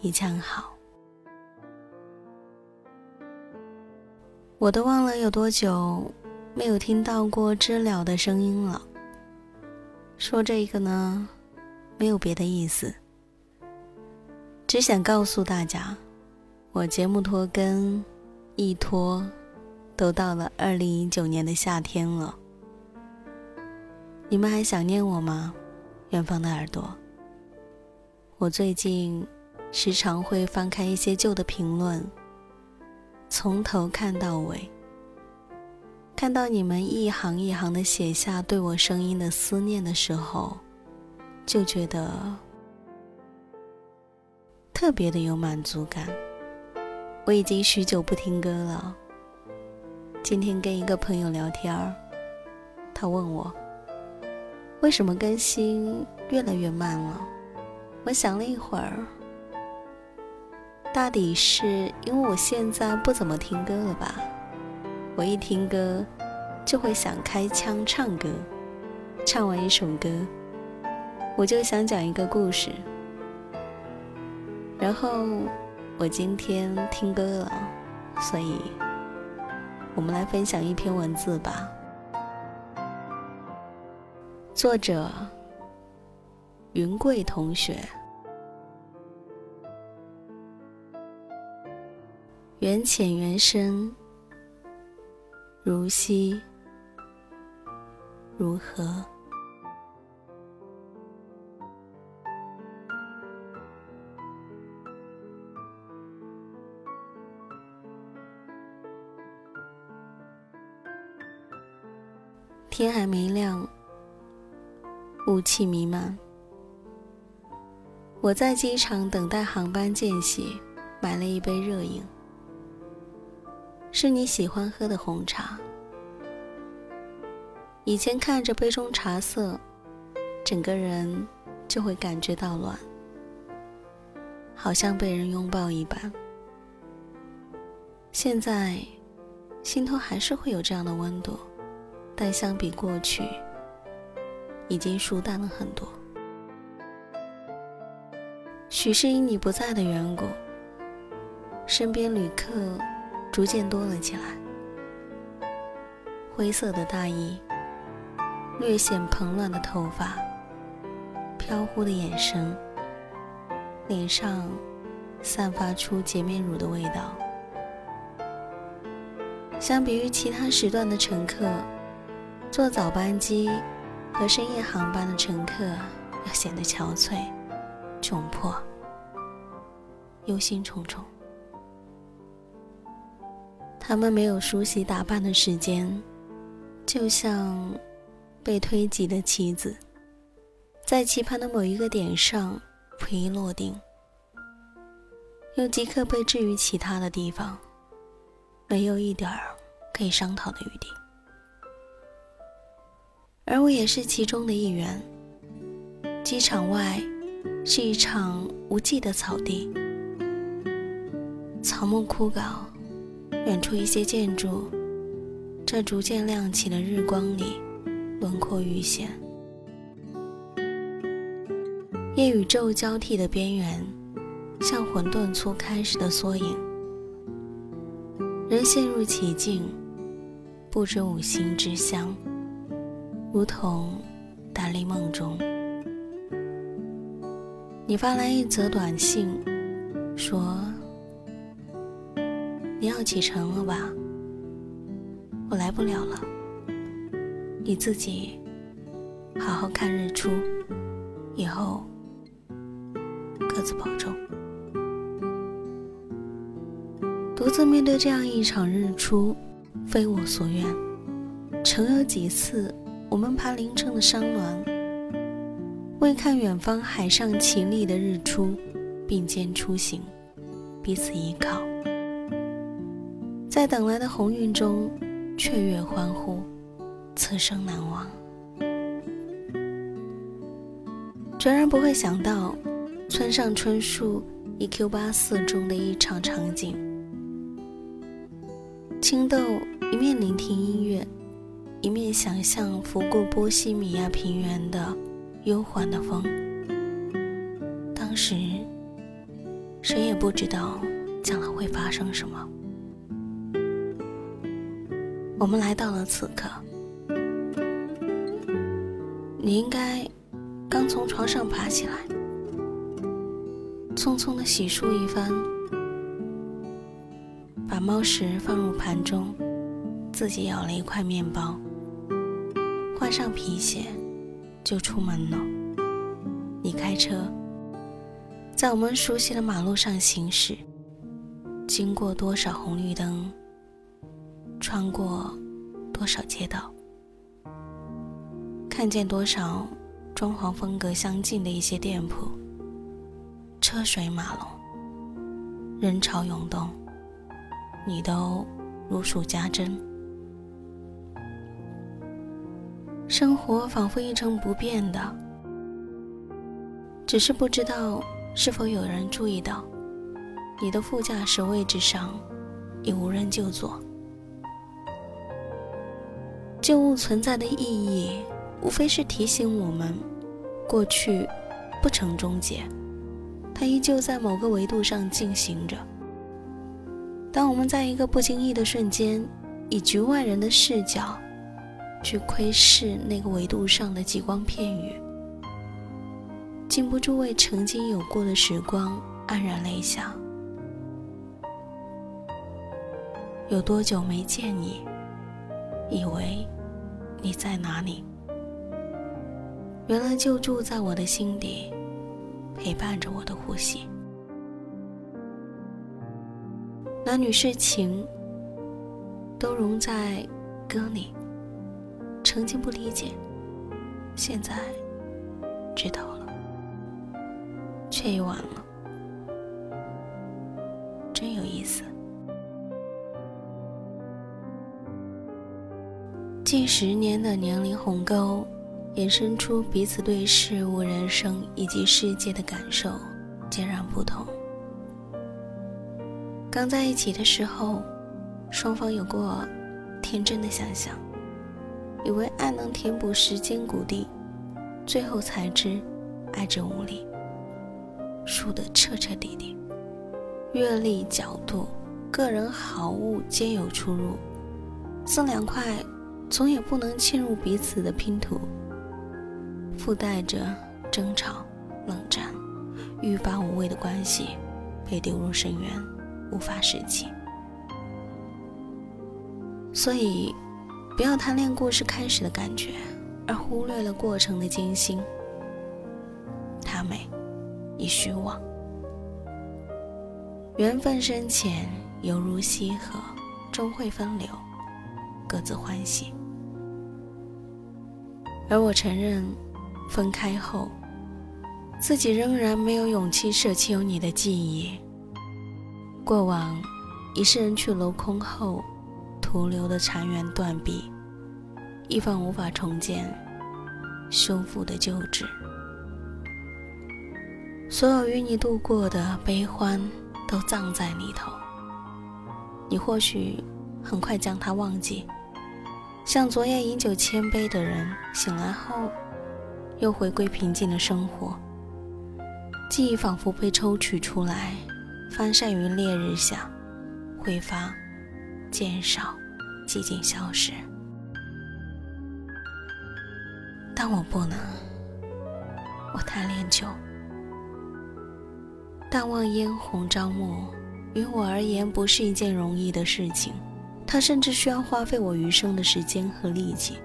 一腔好，我都忘了有多久没有听到过知了的声音了。说这个呢，没有别的意思，只想告诉大家，我节目拖更一拖，都到了二零一九年的夏天了。你们还想念我吗？远方的耳朵，我最近。时常会翻开一些旧的评论，从头看到尾，看到你们一行一行的写下对我声音的思念的时候，就觉得特别的有满足感。我已经许久不听歌了。今天跟一个朋友聊天儿，他问我为什么更新越来越慢了。我想了一会儿。大抵是因为我现在不怎么听歌了吧？我一听歌就会想开腔唱歌，唱完一首歌，我就想讲一个故事。然后我今天听歌了，所以我们来分享一篇文字吧。作者云贵同学。缘浅缘深，如昔如何？天还没亮，雾气弥漫。我在机场等待航班间隙，买了一杯热饮。是你喜欢喝的红茶。以前看着杯中茶色，整个人就会感觉到暖，好像被人拥抱一般。现在，心头还是会有这样的温度，但相比过去，已经疏淡了很多。许是因你不在的缘故，身边旅客。逐渐多了起来，灰色的大衣，略显蓬乱的头发，飘忽的眼神，脸上散发出洁面乳的味道。相比于其他时段的乘客，坐早班机和深夜航班的乘客要显得憔悴、窘迫。忧心忡忡。他们没有梳洗打扮的时间，就像被推挤的棋子，在棋盘的某一个点上不易落定，又即刻被置于其他的地方，没有一点儿可以商讨的余地。而我也是其中的一员。机场外是一场无际的草地，草木枯槁，远处一些建筑在逐渐亮起的日光里轮廓愈显。夜与昼交替的边缘，像混沌初开时的缩影。人陷入其境，不知五行之乡。如同达利梦中，你发来一则短信，说你要启程了吧？我来不了了，你自己好好看日出，以后各自保重。独自面对这样一场日出，非我所愿。曾有几次。我们爬凌晨的山峦，为看远方海上绮丽的日出，并肩出行，彼此依靠，在等来的鸿运中雀跃欢呼，此生难忘。全然不会想到，村上春树《一 Q 八四》中的一场场景：青豆一面聆听音乐。一面想象拂过波西米亚平原的悠缓的风，当时谁也不知道将来会发生什么。我们来到了此刻，你应该刚从床上爬起来，匆匆的洗漱一番，把猫食放入盘中，自己咬了一块面包。换上皮鞋，就出门了。你开车，在我们熟悉的马路上行驶，经过多少红绿灯，穿过多少街道，看见多少装潢风格相近的一些店铺，车水马龙，人潮涌动，你都如数家珍。生活仿佛一成不变的，只是不知道是否有人注意到，你的副驾驶位置上已无人就坐。旧物存在的意义，无非是提醒我们，过去不曾终结，它依旧在某个维度上进行着。当我们在一个不经意的瞬间，以局外人的视角。去窥视那个维度上的极光片羽，禁不住为曾经有过的时光黯然泪下。有多久没见你？以为你在哪里？原来就住在我的心底，陪伴着我的呼吸。男女事情都融在歌里。曾经不理解，现在知道了，却已晚了，真有意思。近十年的年龄鸿沟，衍生出彼此对事物、人生以及世界的感受截然不同。刚在一起的时候，双方有过天真的想象。以为爱能填补时间谷地，最后才知爱之无力，输得彻彻底底。阅历、角度、个人好恶皆有出入，这两块总也不能嵌入彼此的拼图，附带着争吵、冷战、欲罢无味的关系，被丢入深渊，无法拾起。所以。不要贪恋故事开始的感觉，而忽略了过程的艰辛。它美，你虚妄。缘分深浅，犹如溪河，终会分流，各自欢喜。而我承认，分开后，自己仍然没有勇气舍弃有你的记忆。过往，已是人去楼空后，徒留的残垣断壁，一方无法重建、修复的旧址。所有与你度过的悲欢，都葬在里头。你或许很快将它忘记。像昨夜饮酒千杯的人，醒来后又回归平静的生活。记忆仿佛被抽取出来，翻晒于烈日下，挥发、减少、寂静消失。但我不能，我太恋酒。淡忘嫣红朝暮，于我而言不是一件容易的事情。它甚至需要花费我余生的时间和力气。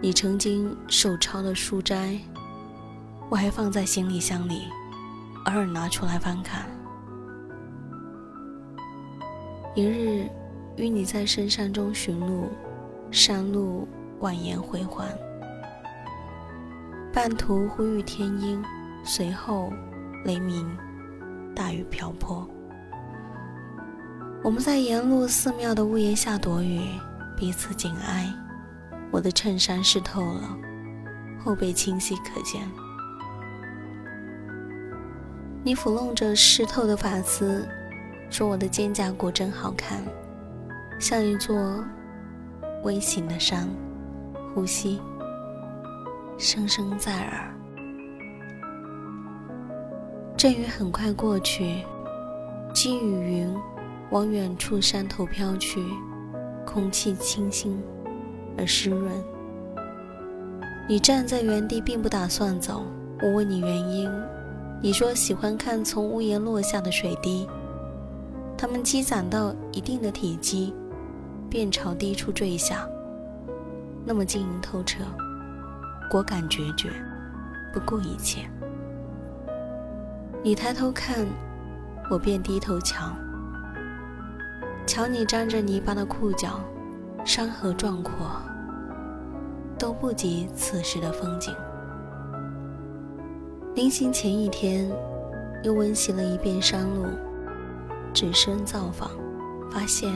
你曾经手抄的书斋，我还放在行李箱里，偶尔拿出来翻看。一日与你在深山中寻路，山路蜿蜒回环，半途忽遇天阴，随后雷鸣，大雨瓢泼。我们在沿路寺庙的屋檐下躲雨，彼此紧挨。我的衬衫湿透了，后背清晰可见。你抚弄着湿透的发丝，说我的肩胛骨真好看，像一座微型的山。呼吸，声声在耳。阵雨很快过去，积雨云。往远处山头飘去，空气清新而湿润。你站在原地，并不打算走。我问你原因，你说喜欢看从屋檐落下的水滴，它们积攒到一定的体积，便朝低处坠下，那么晶莹透彻，果敢决绝，不顾一切。你抬头看，我便低头瞧。瞧你沾着泥巴的裤脚，山河壮阔，都不及此时的风景。临行前一天，又温习了一遍山路，只身造访，发现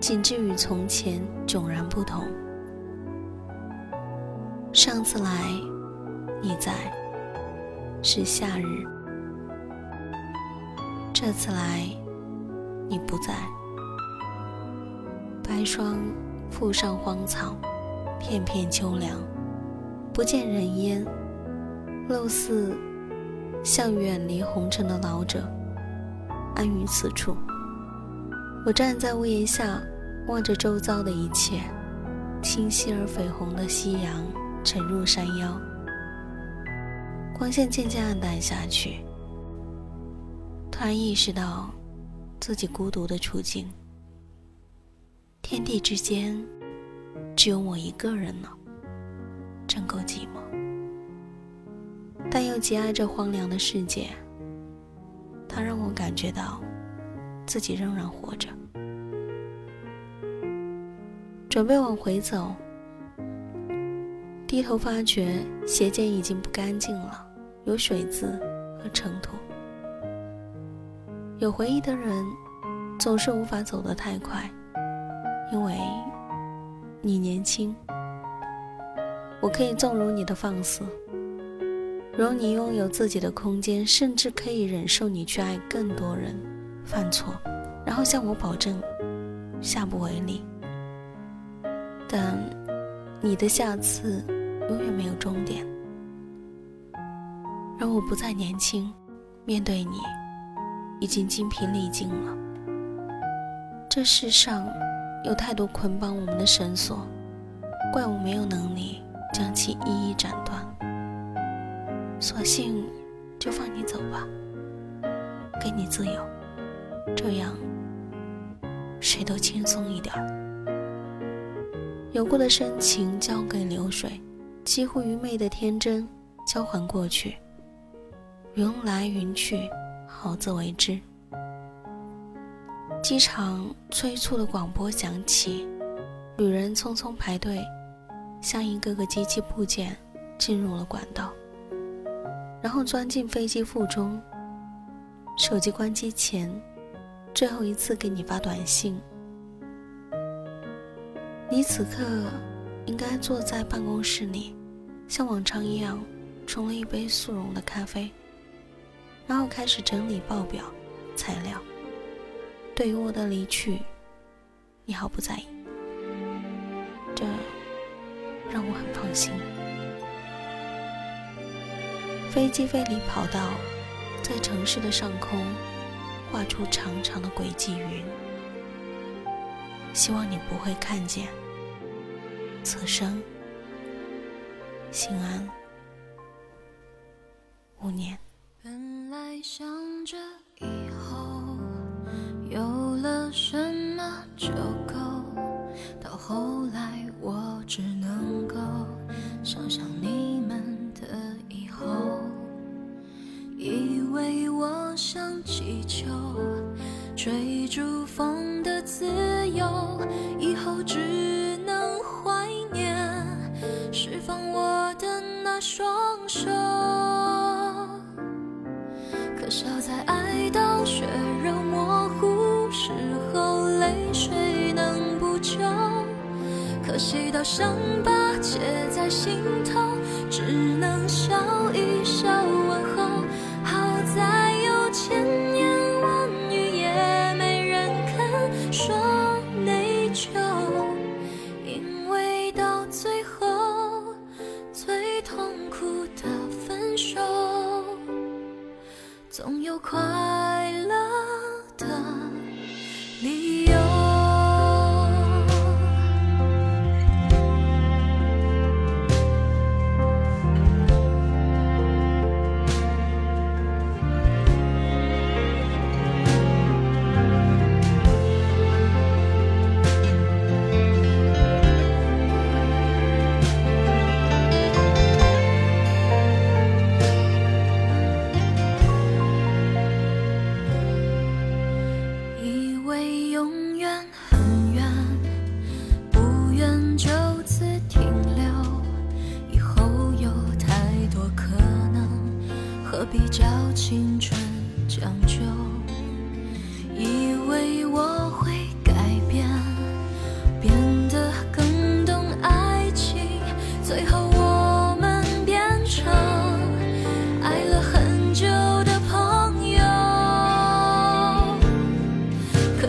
景致与从前迥然不同。上次来，你在，是夏日；这次来。你不在，白霜覆上荒草，片片秋凉，不见人烟，陋似像远离红尘的老者，安于此处。我站在屋檐下，望着周遭的一切，清晰而绯红的夕阳沉入山腰，光线渐渐暗淡下去，突然意识到。自己孤独的处境，天地之间只有我一个人呢，真够寂寞。但又极爱这荒凉的世界，它让我感觉到自己仍然活着。准备往回走，低头发觉鞋尖已经不干净了，有水渍和尘土。有回忆的人，总是无法走得太快，因为你年轻。我可以纵容你的放肆，容你拥有自己的空间，甚至可以忍受你去爱更多人，犯错，然后向我保证下不为例。但你的下次永远没有终点，让我不再年轻，面对你。已经精疲力尽了。这世上有太多捆绑我们的绳索，怪我没有能力将其一一斩断。索性就放你走吧，给你自由，这样谁都轻松一点有过的深情交给流水，几乎愚昧的天真交还过去，云来云去。好自为之。机场催促的广播响起，旅人匆匆排队，像一个个机器部件进入了管道，然后钻进飞机腹中。手机关机前，最后一次给你发短信。你此刻应该坐在办公室里，像往常一样冲了一杯速溶的咖啡，然后开始整理报表材料。对于我的离去，你毫不在意，这让我很放心。飞机飞离跑道，在城市的上空画出长长的轨迹云，希望你不会看见。此生，心安，勿念。想象你们的以后。以为我像气球，追逐风的自由，以后只能怀念释放我的那双手。可笑在爱到血肉模糊。时候泪水能补救，可惜到伤疤心头，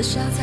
到